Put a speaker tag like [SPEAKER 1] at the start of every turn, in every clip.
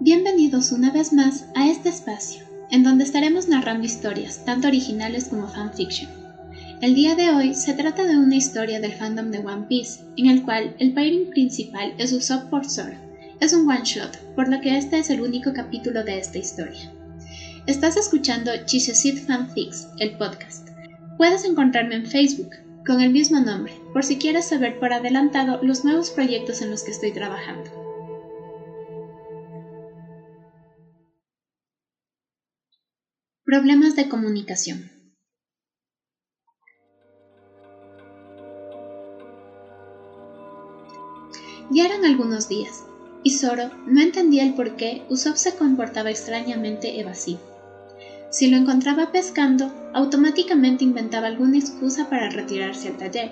[SPEAKER 1] Bienvenidos una vez más a este espacio, en donde estaremos narrando historias, tanto originales como fanfiction. El día de hoy se trata de una historia del fandom de One Piece, en el cual el pairing principal es Usopp por Zoro. Es un one shot, por lo que este es el único capítulo de esta historia. Estás escuchando Chichesit Fanfics, el podcast. Puedes encontrarme en Facebook, con el mismo nombre, por si quieres saber por adelantado los nuevos proyectos en los que estoy trabajando. Problemas de comunicación. Ya eran algunos días, y Zoro no entendía el por qué Usopp se comportaba extrañamente evasivo. Si lo encontraba pescando, automáticamente inventaba alguna excusa para retirarse al taller,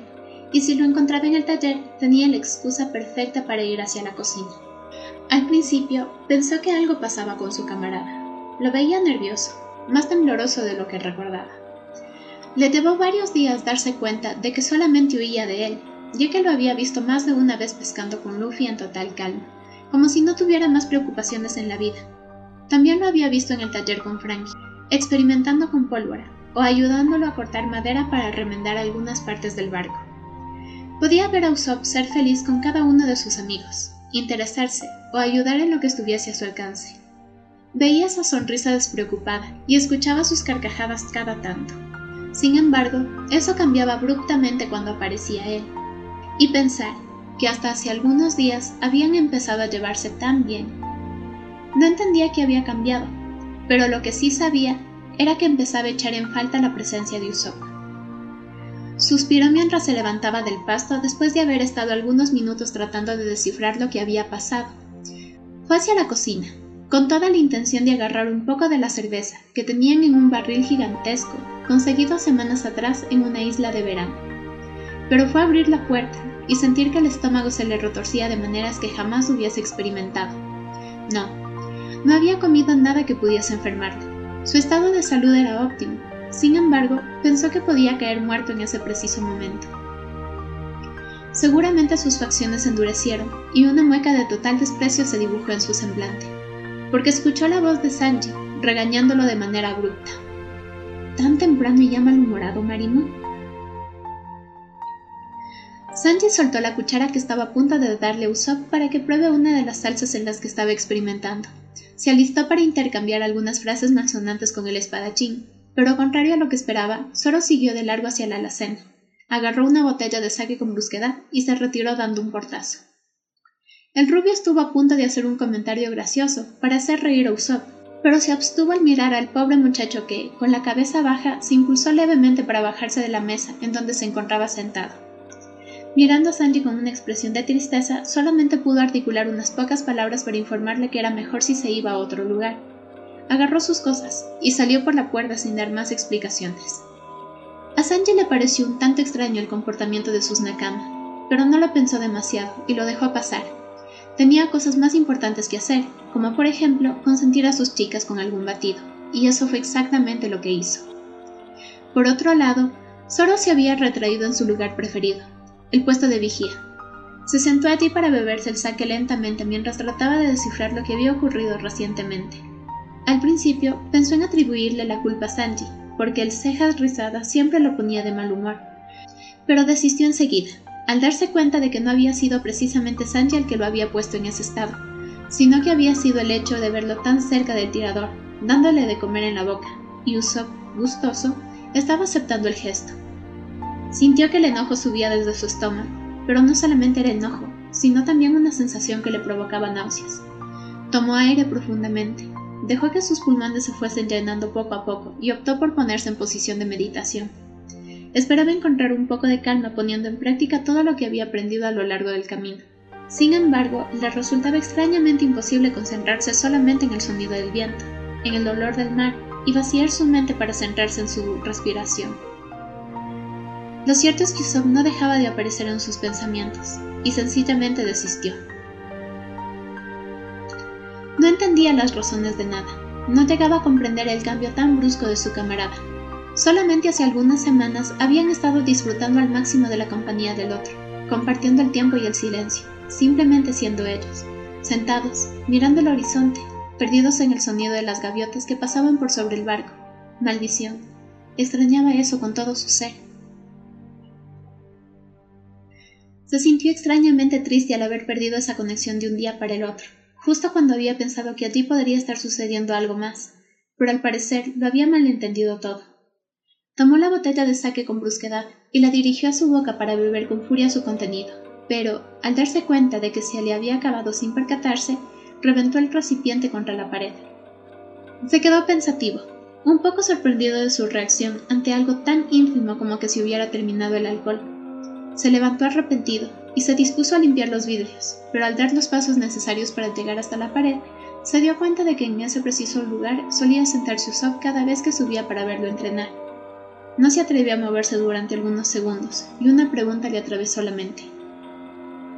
[SPEAKER 1] y si lo encontraba en el taller, tenía la excusa perfecta para ir hacia la cocina. Al principio pensó que algo pasaba con su camarada. Lo veía nervioso, más tembloroso de lo que recordaba. Le llevó varios días darse cuenta de que solamente huía de él, ya que lo había visto más de una vez pescando con Luffy en total calma, como si no tuviera más preocupaciones en la vida. También lo había visto en el taller con Frankie, experimentando con pólvora o ayudándolo a cortar madera para remendar algunas partes del barco. Podía ver a Usopp ser feliz con cada uno de sus amigos, interesarse o ayudar en lo que estuviese a su alcance. Veía esa sonrisa despreocupada y escuchaba sus carcajadas cada tanto. Sin embargo, eso cambiaba abruptamente cuando aparecía él. Y pensar que hasta hace algunos días habían empezado a llevarse tan bien. No entendía qué había cambiado, pero lo que sí sabía era que empezaba a echar en falta la presencia de Usopp. Suspiró mientras se levantaba del pasto después de haber estado algunos minutos tratando de descifrar lo que había pasado. Fue hacia la cocina, con toda la intención de agarrar un poco de la cerveza que tenían en un barril gigantesco, conseguido semanas atrás en una isla de verano. Pero fue abrir la puerta y sentir que el estómago se le retorcía de maneras que jamás hubiese experimentado. No, no había comido nada que pudiese enfermarle. Su estado de salud era óptimo. Sin embargo, pensó que podía caer muerto en ese preciso momento. Seguramente sus facciones endurecieron y una mueca de total desprecio se dibujó en su semblante porque escuchó la voz de Sanji, regañándolo de manera abrupta. ¿Tan temprano y ya malhumorado, Marimo? Sanji soltó la cuchara que estaba a punto de darle a Usopp para que pruebe una de las salsas en las que estaba experimentando. Se alistó para intercambiar algunas frases malsonantes con el espadachín, pero contrario a lo que esperaba, Zoro siguió de largo hacia la alacena. Agarró una botella de sake con brusquedad y se retiró dando un portazo. El rubio estuvo a punto de hacer un comentario gracioso para hacer reír a Usopp, pero se abstuvo al mirar al pobre muchacho que, con la cabeza baja, se impulsó levemente para bajarse de la mesa en donde se encontraba sentado. Mirando a Sanji con una expresión de tristeza, solamente pudo articular unas pocas palabras para informarle que era mejor si se iba a otro lugar. Agarró sus cosas y salió por la puerta sin dar más explicaciones. A Sanji le pareció un tanto extraño el comportamiento de sus nakama, pero no lo pensó demasiado y lo dejó pasar, Tenía cosas más importantes que hacer, como por ejemplo consentir a sus chicas con algún batido, y eso fue exactamente lo que hizo. Por otro lado, Zoro se había retraído en su lugar preferido, el puesto de vigía. Se sentó allí para beberse el saque lentamente mientras trataba de descifrar lo que había ocurrido recientemente. Al principio pensó en atribuirle la culpa a Sanji, porque el cejas rizadas siempre lo ponía de mal humor, pero desistió enseguida, al darse cuenta de que no había sido precisamente Sanji el que lo había puesto en ese estado, sino que había sido el hecho de verlo tan cerca del tirador, dándole de comer en la boca, y Usopp, gustoso, estaba aceptando el gesto. Sintió que el enojo subía desde su estómago, pero no solamente era enojo, sino también una sensación que le provocaba náuseas. Tomó aire profundamente, dejó que sus pulmones se fuesen llenando poco a poco y optó por ponerse en posición de meditación. Esperaba encontrar un poco de calma poniendo en práctica todo lo que había aprendido a lo largo del camino. Sin embargo, le resultaba extrañamente imposible concentrarse solamente en el sonido del viento, en el dolor del mar y vaciar su mente para centrarse en su respiración. Lo cierto es que Usopp no dejaba de aparecer en sus pensamientos, y sencillamente desistió. No entendía las razones de nada, no llegaba a comprender el cambio tan brusco de su camarada, Solamente hace algunas semanas habían estado disfrutando al máximo de la compañía del otro, compartiendo el tiempo y el silencio, simplemente siendo ellos, sentados, mirando el horizonte, perdidos en el sonido de las gaviotas que pasaban por sobre el barco. Maldición. Extrañaba eso con todo su ser. Se sintió extrañamente triste al haber perdido esa conexión de un día para el otro, justo cuando había pensado que allí podría estar sucediendo algo más, pero al parecer lo había malentendido todo. Tomó la botella de saque con brusquedad y la dirigió a su boca para beber con furia su contenido, pero, al darse cuenta de que se le había acabado sin percatarse, reventó el recipiente contra la pared. Se quedó pensativo, un poco sorprendido de su reacción ante algo tan ínfimo como que se hubiera terminado el alcohol. Se levantó arrepentido y se dispuso a limpiar los vidrios, pero al dar los pasos necesarios para llegar hasta la pared, se dio cuenta de que en ese preciso lugar solía sentarse Usopp cada vez que subía para verlo entrenar. No se atrevió a moverse durante algunos segundos, y una pregunta le atravesó la mente.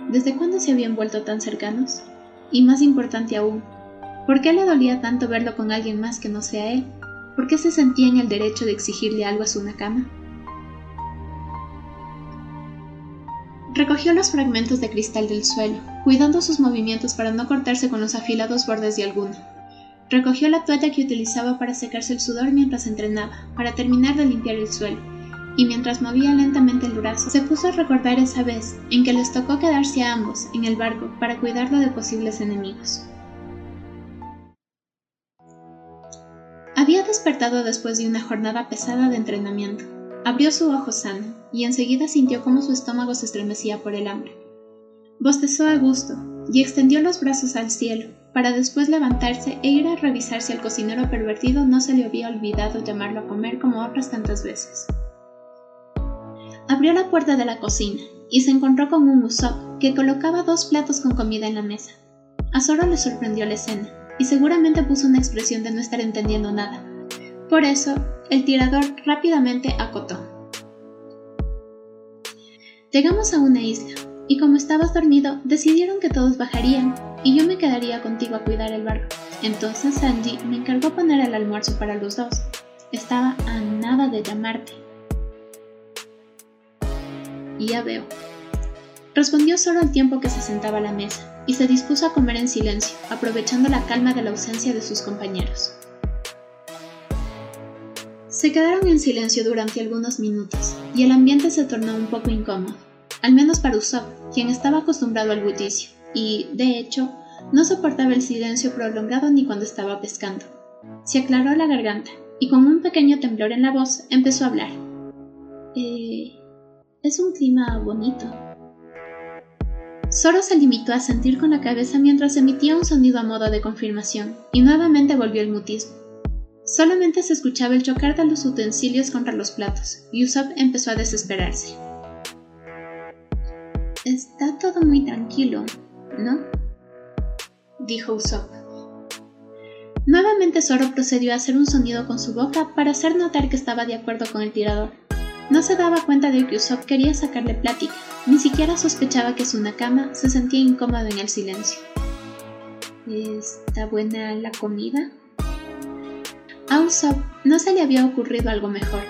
[SPEAKER 1] ¿Desde cuándo se habían vuelto tan cercanos? Y más importante aún, ¿por qué le dolía tanto verlo con alguien más que no sea él? ¿Por qué se sentía en el derecho de exigirle algo a su nakama? Recogió los fragmentos de cristal del suelo, cuidando sus movimientos para no cortarse con los afilados bordes de alguno. Recogió la toalla que utilizaba para secarse el sudor mientras entrenaba, para terminar de limpiar el suelo, y mientras movía lentamente el brazo, se puso a recordar esa vez en que les tocó quedarse a ambos en el barco para cuidarlo de posibles enemigos. Había despertado después de una jornada pesada de entrenamiento. Abrió su ojo sano y enseguida sintió cómo su estómago se estremecía por el hambre. Bostezó a gusto y extendió los brazos al cielo, para después levantarse e ir a revisar si al cocinero pervertido no se le había olvidado llamarlo a comer como otras tantas veces. Abrió la puerta de la cocina y se encontró con un Usopp que colocaba dos platos con comida en la mesa. A Zoro le sorprendió la escena y seguramente puso una expresión de no estar entendiendo nada. Por eso, el tirador rápidamente acotó. Llegamos a una isla, y como estabas dormido, decidieron que todos bajarían, y yo me quedaría contigo a cuidar el barco. Entonces Sanji me encargó poner el almuerzo para los dos. Estaba a nada de llamarte. Ya veo. Respondió solo al tiempo que se sentaba a la mesa, y se dispuso a comer en silencio, aprovechando la calma de la ausencia de sus compañeros. Se quedaron en silencio durante algunos minutos, y el ambiente se tornó un poco incómodo, al menos para Usopp, quien estaba acostumbrado al bullicio, y, de hecho, no soportaba el silencio prolongado ni cuando estaba pescando. Se aclaró la garganta, y con un pequeño temblor en la voz empezó a hablar. Eh, es un clima bonito. Zoro se limitó a sentir con la cabeza mientras emitía un sonido a modo de confirmación, y nuevamente volvió el mutismo. Solamente se escuchaba el chocar de los utensilios contra los platos, y Usopp empezó a desesperarse. Está todo muy tranquilo, ¿no? dijo Usopp. Nuevamente Zoro procedió a hacer un sonido con su boca para hacer notar que estaba de acuerdo con el tirador. No se daba cuenta de que Usopp quería sacarle plática, ni siquiera sospechaba que su nakama se sentía incómodo en el silencio. ¿Está buena la comida? A Usopp no se le había ocurrido algo mejor.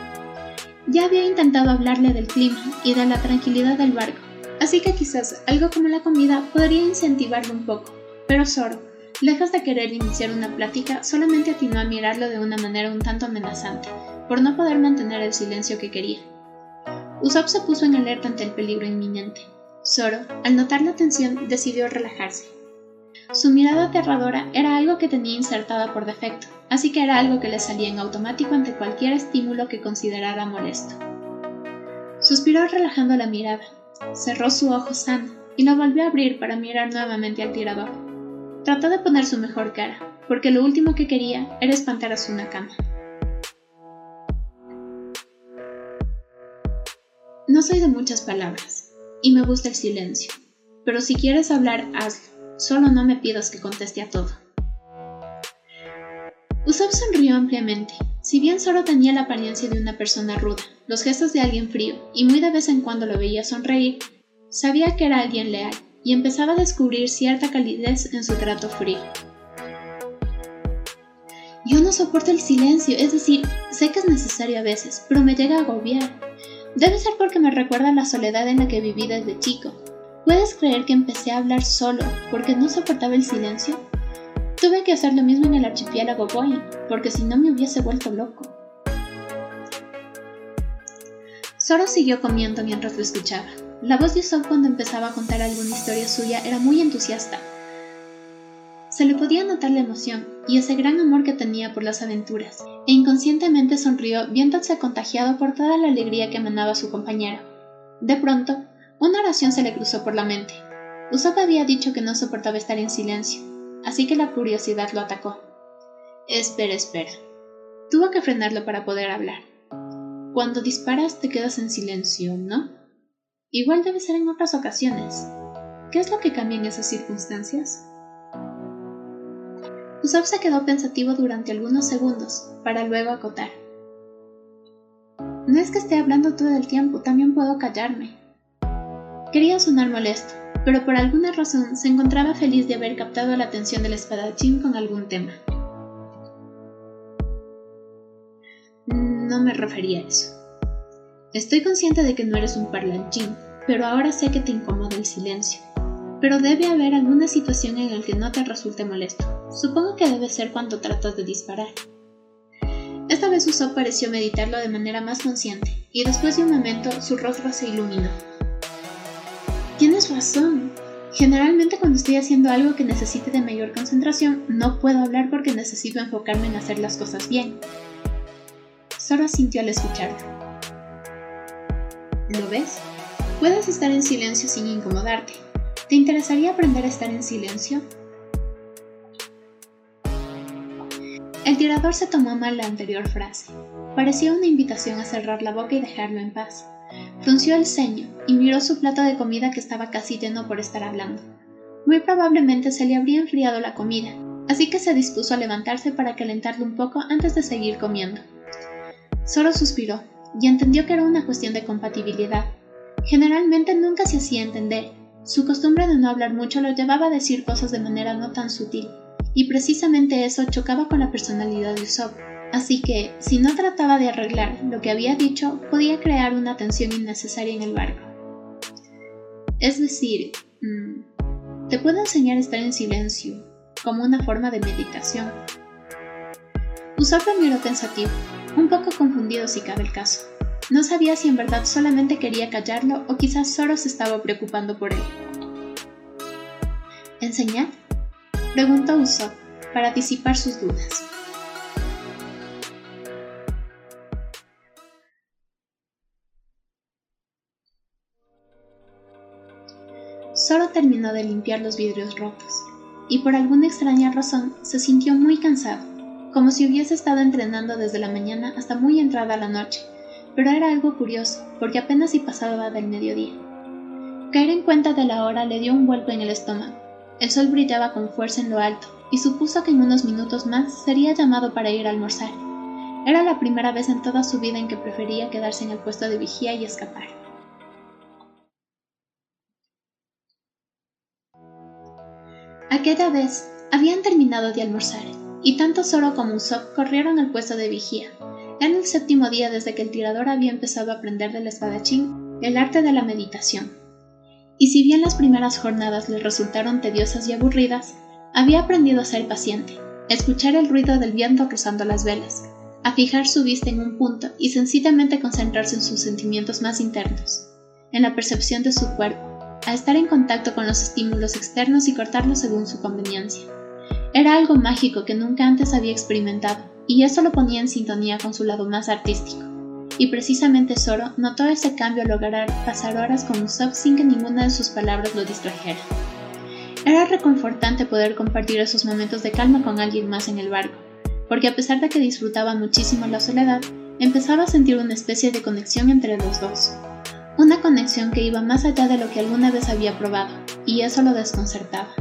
[SPEAKER 1] Ya había intentado hablarle del clima y de la tranquilidad del barco, así que quizás algo como la comida podría incentivarlo un poco, pero Zoro, lejos de querer iniciar una plática, solamente atinó a mirarlo de una manera un tanto amenazante, por no poder mantener el silencio que quería. Usopp se puso en alerta ante el peligro inminente. Zoro, al notar la tensión, decidió relajarse. Su mirada aterradora era algo que tenía insertada por defecto, así que era algo que le salía en automático ante cualquier estímulo que considerara molesto. Suspiró relajando la mirada, cerró su ojo sano y lo volvió a abrir para mirar nuevamente al tirador. Trató de poner su mejor cara, porque lo último que quería era espantar a su nakama. No soy de muchas palabras, y me gusta el silencio, pero si quieres hablar, hazlo. Solo no me pidas que conteste a todo. Usopp sonrió ampliamente. Si bien solo tenía la apariencia de una persona ruda, los gestos de alguien frío, y muy de vez en cuando lo veía sonreír, sabía que era alguien leal, y empezaba a descubrir cierta calidez en su trato frío. Yo no soporto el silencio, es decir, sé que es necesario a veces, pero me llega a agobiar. Debe ser porque me recuerda la soledad en la que viví desde chico, ¿Puedes creer que empecé a hablar solo porque no soportaba el silencio? Tuve que hacer lo mismo en el archipiélago Boeing, porque si no me hubiese vuelto loco. Zoro siguió comiendo mientras lo escuchaba. La voz de Usopp cuando empezaba a contar alguna historia suya era muy entusiasta. Se le podía notar la emoción y ese gran amor que tenía por las aventuras, e inconscientemente sonrió viéndose contagiado por toda la alegría que emanaba su compañero. De pronto, una oración se le cruzó por la mente. Usopp había dicho que no soportaba estar en silencio, así que la curiosidad lo atacó. Espera, espera. Tuvo que frenarlo para poder hablar. Cuando disparas te quedas en silencio, ¿no? Igual debe ser en otras ocasiones. ¿Qué es lo que cambia en esas circunstancias? Usopp se quedó pensativo durante algunos segundos, para luego acotar. No es que esté hablando todo el tiempo, también puedo callarme. Quería sonar molesto, pero por alguna razón se encontraba feliz de haber captado la atención del espadachín con algún tema. No me refería a eso. Estoy consciente de que no eres un parlanchín, pero ahora sé que te incomoda el silencio. Pero debe haber alguna situación en la que no te resulte molesto. Supongo que debe ser cuando tratas de disparar. Esta vez Usopp pareció meditarlo de manera más consciente, y después de un momento su rostro se iluminó. Tienes razón. Generalmente cuando estoy haciendo algo que necesite de mayor concentración, no puedo hablar porque necesito enfocarme en hacer las cosas bien. Sora sintió al escucharlo. ¿Lo ves? Puedes estar en silencio sin incomodarte. ¿Te interesaría aprender a estar en silencio? El tirador se tomó mal la anterior frase. Parecía una invitación a cerrar la boca y dejarlo en paz. Frunció el ceño y miró su plato de comida que estaba casi lleno por estar hablando. Muy probablemente se le habría enfriado la comida, así que se dispuso a levantarse para calentarlo un poco antes de seguir comiendo. Solo suspiró y entendió que era una cuestión de compatibilidad. Generalmente nunca se hacía entender. Su costumbre de no hablar mucho lo llevaba a decir cosas de manera no tan sutil, y precisamente eso chocaba con la personalidad de Usopp. Así que, si no trataba de arreglar lo que había dicho, podía crear una tensión innecesaria en el barco. Es decir, mm, te puedo enseñar a estar en silencio, como una forma de meditación. Lo miró pensativo, un poco confundido si cabe el caso. No sabía si en verdad solamente quería callarlo o quizás solo se estaba preocupando por él. ¿Enseñar? Preguntó Usopp, para disipar sus dudas. Solo terminó de limpiar los vidrios rotos, y por alguna extraña razón se sintió muy cansado, como si hubiese estado entrenando desde la mañana hasta muy entrada la noche, pero era algo curioso, porque apenas si pasaba del mediodía. Caer en cuenta de la hora le dio un vuelco en el estómago. El sol brillaba con fuerza en lo alto, y supuso que en unos minutos más sería llamado para ir a almorzar. Era la primera vez en toda su vida en que prefería quedarse en el puesto de vigía y escapar. Aquella vez habían terminado de almorzar, y tanto Zoro como Usopp corrieron al puesto de vigía. Era el séptimo día desde que el tirador había empezado a aprender del espadachín el arte de la meditación. Y si bien las primeras jornadas le resultaron tediosas y aburridas, había aprendido a ser paciente, a escuchar el ruido del viento rozando las velas, a fijar su vista en un punto y sencillamente concentrarse en sus sentimientos más internos, en la percepción de su cuerpo, a estar en contacto con los estímulos externos y cortarlos según su conveniencia. Era algo mágico que nunca antes había experimentado, y eso lo ponía en sintonía con su lado más artístico. Y precisamente Zoro notó ese cambio al lograr pasar horas con Usopp sin que ninguna de sus palabras lo distrajera. Era reconfortante poder compartir esos momentos de calma con alguien más en el barco, porque a pesar de que disfrutaba muchísimo la soledad, empezaba a sentir una especie de conexión entre los dos una conexión que iba más allá de lo que alguna vez había probado, y eso lo desconcertaba.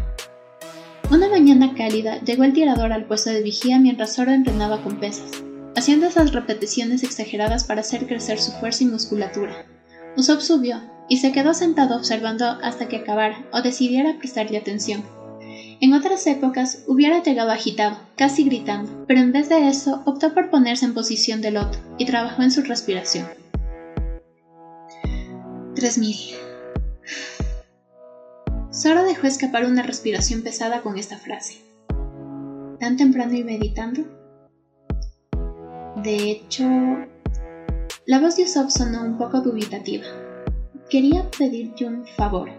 [SPEAKER 1] Una mañana cálida llegó el tirador al puesto de vigía mientras Zoro entrenaba con pesas, haciendo esas repeticiones exageradas para hacer crecer su fuerza y musculatura. Usopp subió y se quedó sentado observando hasta que acabara o decidiera prestarle atención. En otras épocas hubiera llegado agitado, casi gritando, pero en vez de eso optó por ponerse en posición de loto y trabajó en su respiración. 3000. Sora dejó escapar una respiración pesada con esta frase. tan temprano y meditando? De hecho, la voz de Usopp sonó un poco dubitativa. Quería pedirte un favor.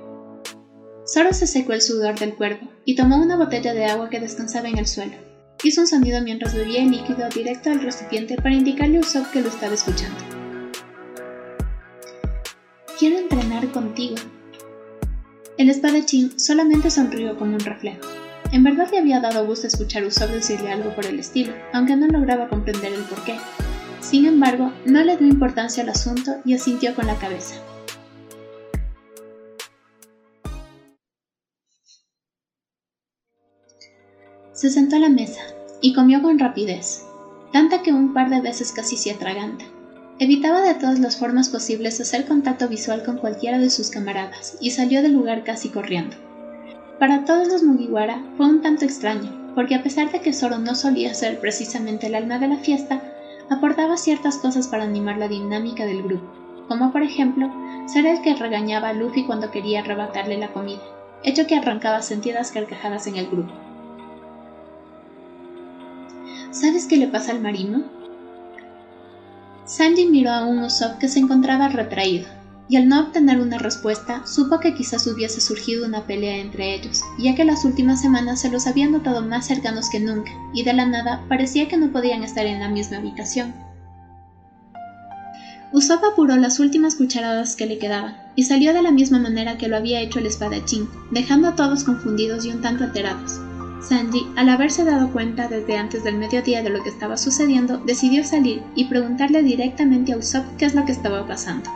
[SPEAKER 1] Zoro se secó el sudor del cuervo y tomó una botella de agua que descansaba en el suelo. Hizo un sonido mientras bebía el líquido directo al recipiente para indicarle a Usopp que lo estaba escuchando. Quiero entrenar contigo. El espadachín solamente sonrió como un reflejo. En verdad le había dado gusto escuchar a Usopp decirle algo por el estilo, aunque no lograba comprender el porqué. Sin embargo, no le dio importancia al asunto y asintió con la cabeza. Se sentó a la mesa y comió con rapidez, tanta que un par de veces casi se atraganta. Evitaba de todas las formas posibles hacer contacto visual con cualquiera de sus camaradas y salió del lugar casi corriendo. Para todos los Mugiwara fue un tanto extraño, porque a pesar de que Zoro no solía ser precisamente el alma de la fiesta, aportaba ciertas cosas para animar la dinámica del grupo, como por ejemplo ser el que regañaba a Luffy cuando quería arrebatarle la comida, hecho que arrancaba sentidas carcajadas en el grupo. ¿Sabes qué le pasa al marino? Sanji miró a un Usopp que se encontraba retraído, y al no obtener una respuesta, supo que quizás hubiese surgido una pelea entre ellos, ya que las últimas semanas se los habían notado más cercanos que nunca, y de la nada parecía que no podían estar en la misma habitación. Usopp apuró las últimas cucharadas que le quedaban, y salió de la misma manera que lo había hecho el espadachín, dejando a todos confundidos y un tanto alterados. Sanji, al haberse dado cuenta desde antes del mediodía de lo que estaba sucediendo, decidió salir y preguntarle directamente a Usopp qué es lo que estaba pasando.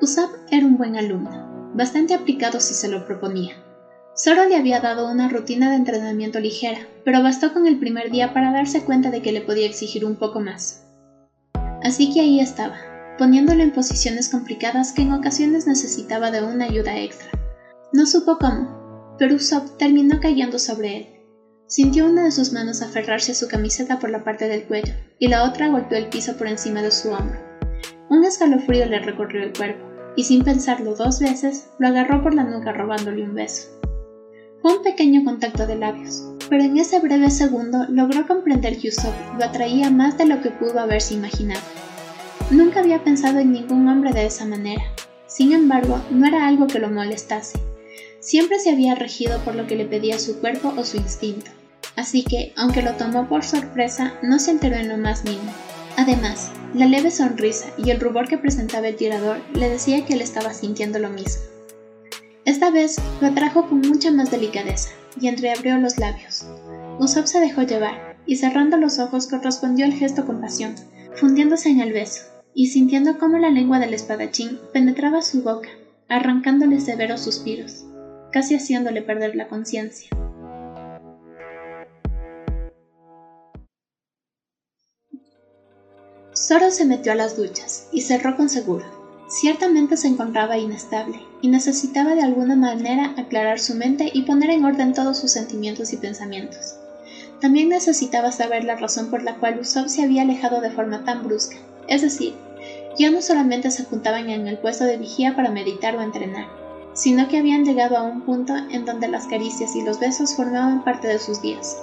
[SPEAKER 1] Usopp era un buen alumno, bastante aplicado si se lo proponía. Zoro le había dado una rutina de entrenamiento ligera, pero bastó con el primer día para darse cuenta de que le podía exigir un poco más. Así que ahí estaba, poniéndolo en posiciones complicadas que en ocasiones necesitaba de una ayuda extra. No supo cómo, pero Usopp terminó cayendo sobre él. Sintió una de sus manos aferrarse a su camiseta por la parte del cuello y la otra golpeó el piso por encima de su hombro. Un escalofrío le recorrió el cuerpo y sin pensarlo dos veces lo agarró por la nuca robándole un beso. Fue un pequeño contacto de labios, pero en ese breve segundo logró comprender que Usopp lo atraía más de lo que pudo haberse imaginado. Nunca había pensado en ningún hombre de esa manera. Sin embargo, no era algo que lo molestase. Siempre se había regido por lo que le pedía su cuerpo o su instinto. Así que, aunque lo tomó por sorpresa, no se enteró en lo más mínimo. Además, la leve sonrisa y el rubor que presentaba el tirador le decía que él estaba sintiendo lo mismo. Esta vez lo atrajo con mucha más delicadeza y entreabrió los labios. Usopp se dejó llevar y cerrando los ojos correspondió el gesto con pasión, fundiéndose en el beso, y sintiendo cómo la lengua del espadachín penetraba su boca, arrancándole severos suspiros, casi haciéndole perder la conciencia. Zoro se metió a las duchas y cerró con seguro. Ciertamente se encontraba inestable y necesitaba de alguna manera aclarar su mente y poner en orden todos sus sentimientos y pensamientos. También necesitaba saber la razón por la cual Usopp se había alejado de forma tan brusca, es decir, ya no solamente se juntaban en el puesto de vigía para meditar o entrenar, sino que habían llegado a un punto en donde las caricias y los besos formaban parte de sus días,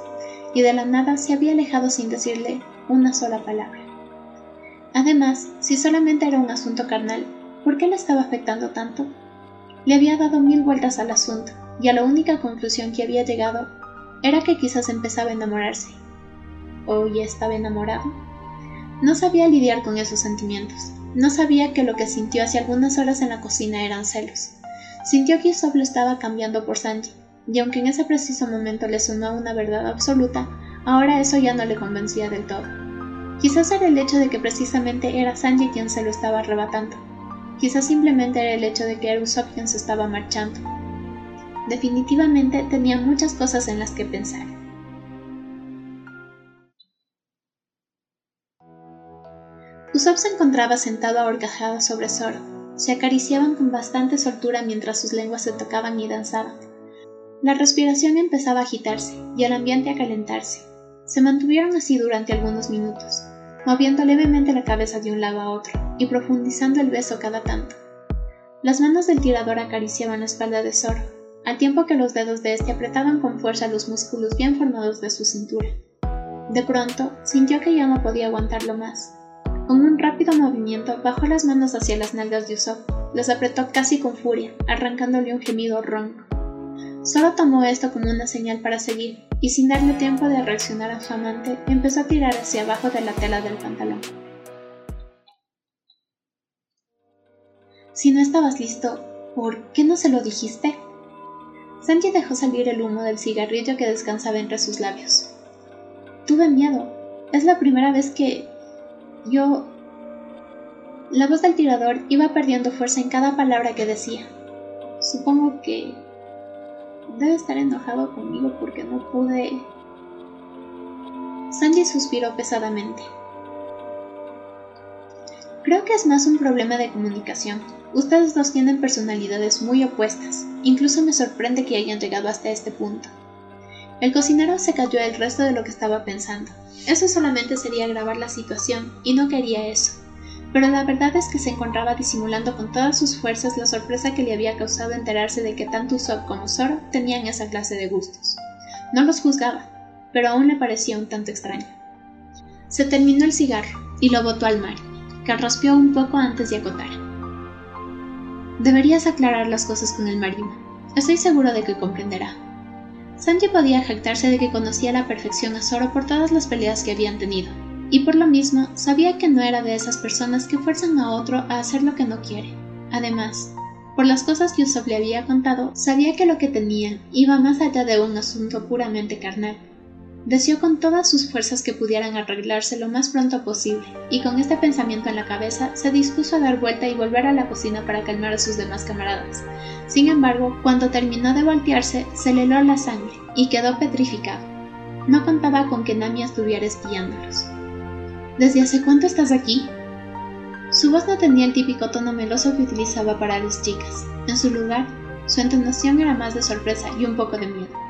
[SPEAKER 1] y de la nada se había alejado sin decirle una sola palabra. Además, si solamente era un asunto carnal, ¿por qué le estaba afectando tanto? Le había dado mil vueltas al asunto, y a la única conclusión que había llegado era que quizás empezaba a enamorarse. ¿O ya estaba enamorado? No sabía lidiar con esos sentimientos. No sabía que lo que sintió hace algunas horas en la cocina eran celos. Sintió que Isob lo estaba cambiando por Sanji, y aunque en ese preciso momento le sonó una verdad absoluta, ahora eso ya no le convencía del todo. Quizás era el hecho de que precisamente era Sanji quien se lo estaba arrebatando. Quizás simplemente era el hecho de que era Usopp quien se estaba marchando. Definitivamente tenía muchas cosas en las que pensar. Usopp se encontraba sentado a sobre Zoro. Se acariciaban con bastante soltura mientras sus lenguas se tocaban y danzaban. La respiración empezaba a agitarse y el ambiente a calentarse. Se mantuvieron así durante algunos minutos, moviendo levemente la cabeza de un lado a otro y profundizando el beso cada tanto, Las manos del tirador acariciaban la espalda de Zoro, al tiempo que los dedos de este apretaban con fuerza los músculos bien formados de su cintura. De pronto, sintió que ya no podía aguantarlo más. Con un rápido movimiento, bajó las manos hacia las nalgas de Usopp, las apretó casi con furia, arrancándole un gemido ronco. Zoro tomó esto como una señal para seguir, y sin darle tiempo de reaccionar a su amante, empezó a tirar hacia abajo de la tela del pantalón. Si no estabas listo, ¿por qué no se lo dijiste? Sanji dejó salir el humo del cigarrillo que descansaba entre sus labios. Tuve miedo. Es la primera vez que... yo... La voz del tirador iba perdiendo fuerza en cada palabra que decía. Supongo que... Debe estar enojado conmigo porque no pude... Sanji suspiró pesadamente. Creo que es más un problema de comunicación. Ustedes dos tienen personalidades muy opuestas. Incluso me sorprende que hayan llegado hasta este punto. El cocinero se cayó el resto de lo que estaba pensando. Eso solamente sería agravar la situación, y no quería eso. Pero la verdad es que se encontraba disimulando con todas sus fuerzas la sorpresa que le había causado enterarse de que tanto Usopp como Zoro tenían esa clase de gustos. No los juzgaba, pero aún le parecía un tanto extraño. Se terminó el cigarro y lo botó al mar, que raspeó un poco antes de acotar. Deberías aclarar las cosas con el marino. Estoy seguro de que comprenderá. Sanji podía jactarse de que conocía a la perfección a Zoro por todas las peleas que habían tenido, y por lo mismo sabía que no era de esas personas que fuerzan a otro a hacer lo que no quiere. Además, por las cosas que Usopp le había contado, sabía que lo que tenía iba más allá de un asunto puramente carnal. Deseó con todas sus fuerzas que pudieran arreglarse lo más pronto posible, y con este pensamiento en la cabeza se dispuso a dar vuelta y volver a la cocina para calmar a sus demás camaradas. Sin embargo, cuando terminó de voltearse, se le heló la sangre y quedó petrificado. No contaba con que Nami estuviera espiándolos. ¿Desde hace cuánto estás aquí? Su voz no tenía el típico tono meloso que utilizaba para las chicas. En su lugar, su entonación era más de sorpresa y un poco de miedo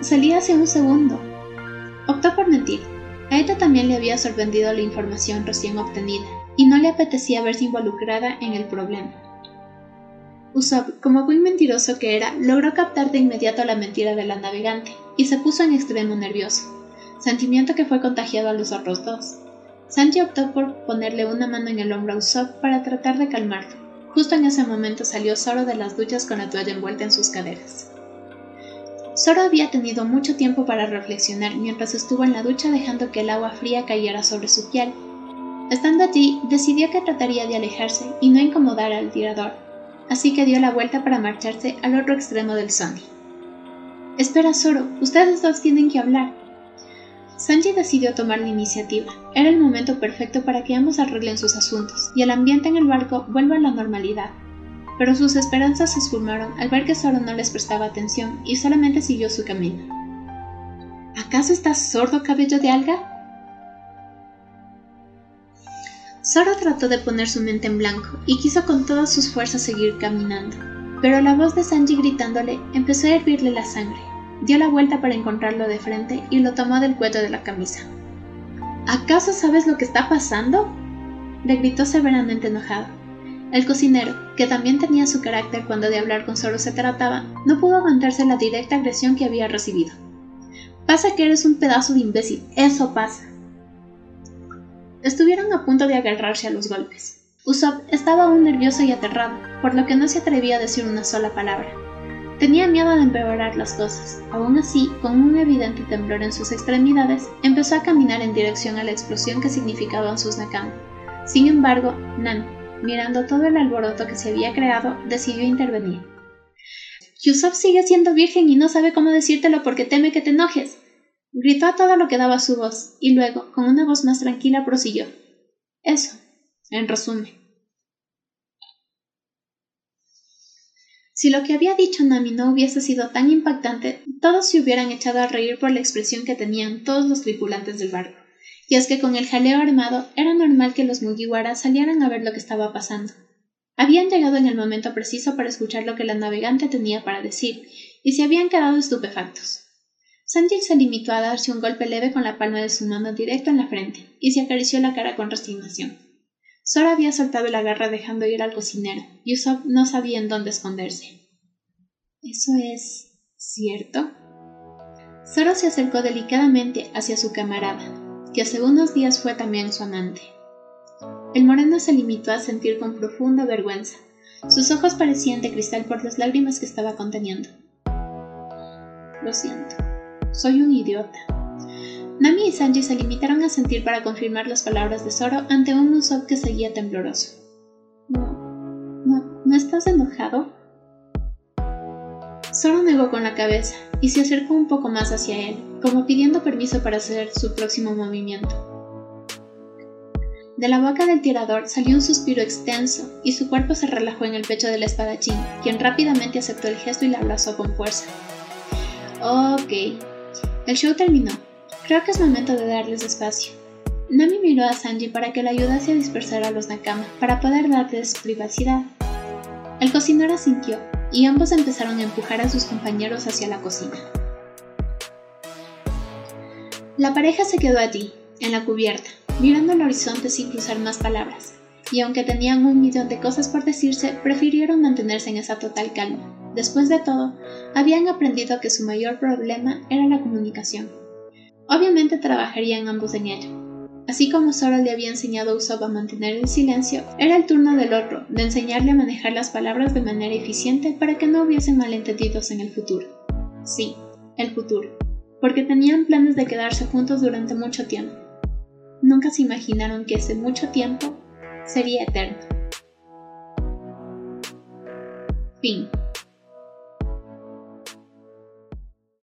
[SPEAKER 1] salía hace un segundo. Optó por mentir. A también le había sorprendido la información recién obtenida, y no le apetecía verse involucrada en el problema. Usopp, como buen mentiroso que era, logró captar de inmediato la mentira de la navegante, y se puso en extremo nervioso, sentimiento que fue contagiado a los otros dos. Sanji optó por ponerle una mano en el hombro a Usopp para tratar de calmarlo. Justo en ese momento salió Zoro de las duchas con la toalla envuelta en sus caderas. Zoro había tenido mucho tiempo para reflexionar mientras estuvo en la ducha dejando que el agua fría cayera sobre su piel. Estando allí, decidió que trataría de alejarse y no incomodar al tirador, así que dio la vuelta para marcharse al otro extremo del Sunny. Espera, Zoro, ustedes dos tienen que hablar. Sanji decidió tomar la iniciativa. Era el momento perfecto para que ambos arreglen sus asuntos y el ambiente en el barco vuelva a la normalidad pero sus esperanzas se esfumaron al ver que Zoro no les prestaba atención y solamente siguió su camino. ¿Acaso estás sordo, cabello de alga? Zoro trató de poner su mente en blanco y quiso con todas sus fuerzas seguir caminando, pero la voz de Sanji gritándole empezó a hervirle la sangre. Dio la vuelta para encontrarlo de frente y lo tomó del cuello de la camisa. ¿Acaso sabes lo que está pasando? le gritó severamente enojado. El cocinero, que también tenía su carácter cuando de hablar con Zoro se trataba, no pudo aguantarse la directa agresión que había recibido. Pasa que eres un pedazo de imbécil, eso pasa. Estuvieron a punto de agarrarse a los golpes. Usopp estaba aún nervioso y aterrado, por lo que no se atrevía a decir una sola palabra. Tenía miedo de empeorar las cosas. Aún así, con un evidente temblor en sus extremidades, empezó a caminar en dirección a la explosión que significaban sus Nakam. Sin embargo, Nan, mirando todo el alboroto que se había creado, decidió intervenir. Yusuf sigue siendo virgen y no sabe cómo decírtelo porque teme que te enojes. Gritó a todo lo que daba su voz, y luego, con una voz más tranquila, prosiguió. Eso, en resumen. Si lo que había dicho Nami no hubiese sido tan impactante, todos se hubieran echado a reír por la expresión que tenían todos los tripulantes del barco y es que con el jaleo armado era normal que los Mugiwara salieran a ver lo que estaba pasando. Habían llegado en el momento preciso para escuchar lo que la navegante tenía para decir, y se habían quedado estupefactos. Sanji se limitó a darse un golpe leve con la palma de su mano directo en la frente, y se acarició la cara con resignación. Zoro había soltado la garra dejando ir al cocinero, y Usopp no sabía en dónde esconderse. ¿Eso es cierto? Zoro se acercó delicadamente hacia su camarada, que hace unos días fue también su amante. El moreno se limitó a sentir con profunda vergüenza. Sus ojos parecían de cristal por las lágrimas que estaba conteniendo. Lo siento, soy un idiota. Nami y Sanji se limitaron a sentir para confirmar las palabras de Zoro ante un Usopp que seguía tembloroso. No, no, ¿no estás enojado? Zoro negó con la cabeza y se acercó un poco más hacia él, como pidiendo permiso para hacer su próximo movimiento. De la boca del tirador salió un suspiro extenso y su cuerpo se relajó en el pecho del espadachín, quien rápidamente aceptó el gesto y la abrazó con fuerza. Ok, el show terminó. Creo que es momento de darles espacio. Nami miró a Sanji para que le ayudase a dispersar a los Nakama, para poder darles privacidad. El cocinero asintió, y ambos empezaron a empujar a sus compañeros hacia la cocina. La pareja se quedó allí, en la cubierta, mirando el horizonte sin cruzar más palabras, y aunque tenían un millón de cosas por decirse, prefirieron mantenerse en esa total calma. Después de todo, habían aprendido que su mayor problema era la comunicación. Obviamente trabajarían ambos en ello, Así como Zoro le había enseñado a Usopp a mantener el silencio, era el turno del otro de enseñarle a manejar las palabras de manera eficiente para que no hubiesen malentendidos en el futuro. Sí, el futuro, porque tenían planes de quedarse juntos durante mucho tiempo. Nunca se imaginaron que ese mucho tiempo sería eterno. Fin.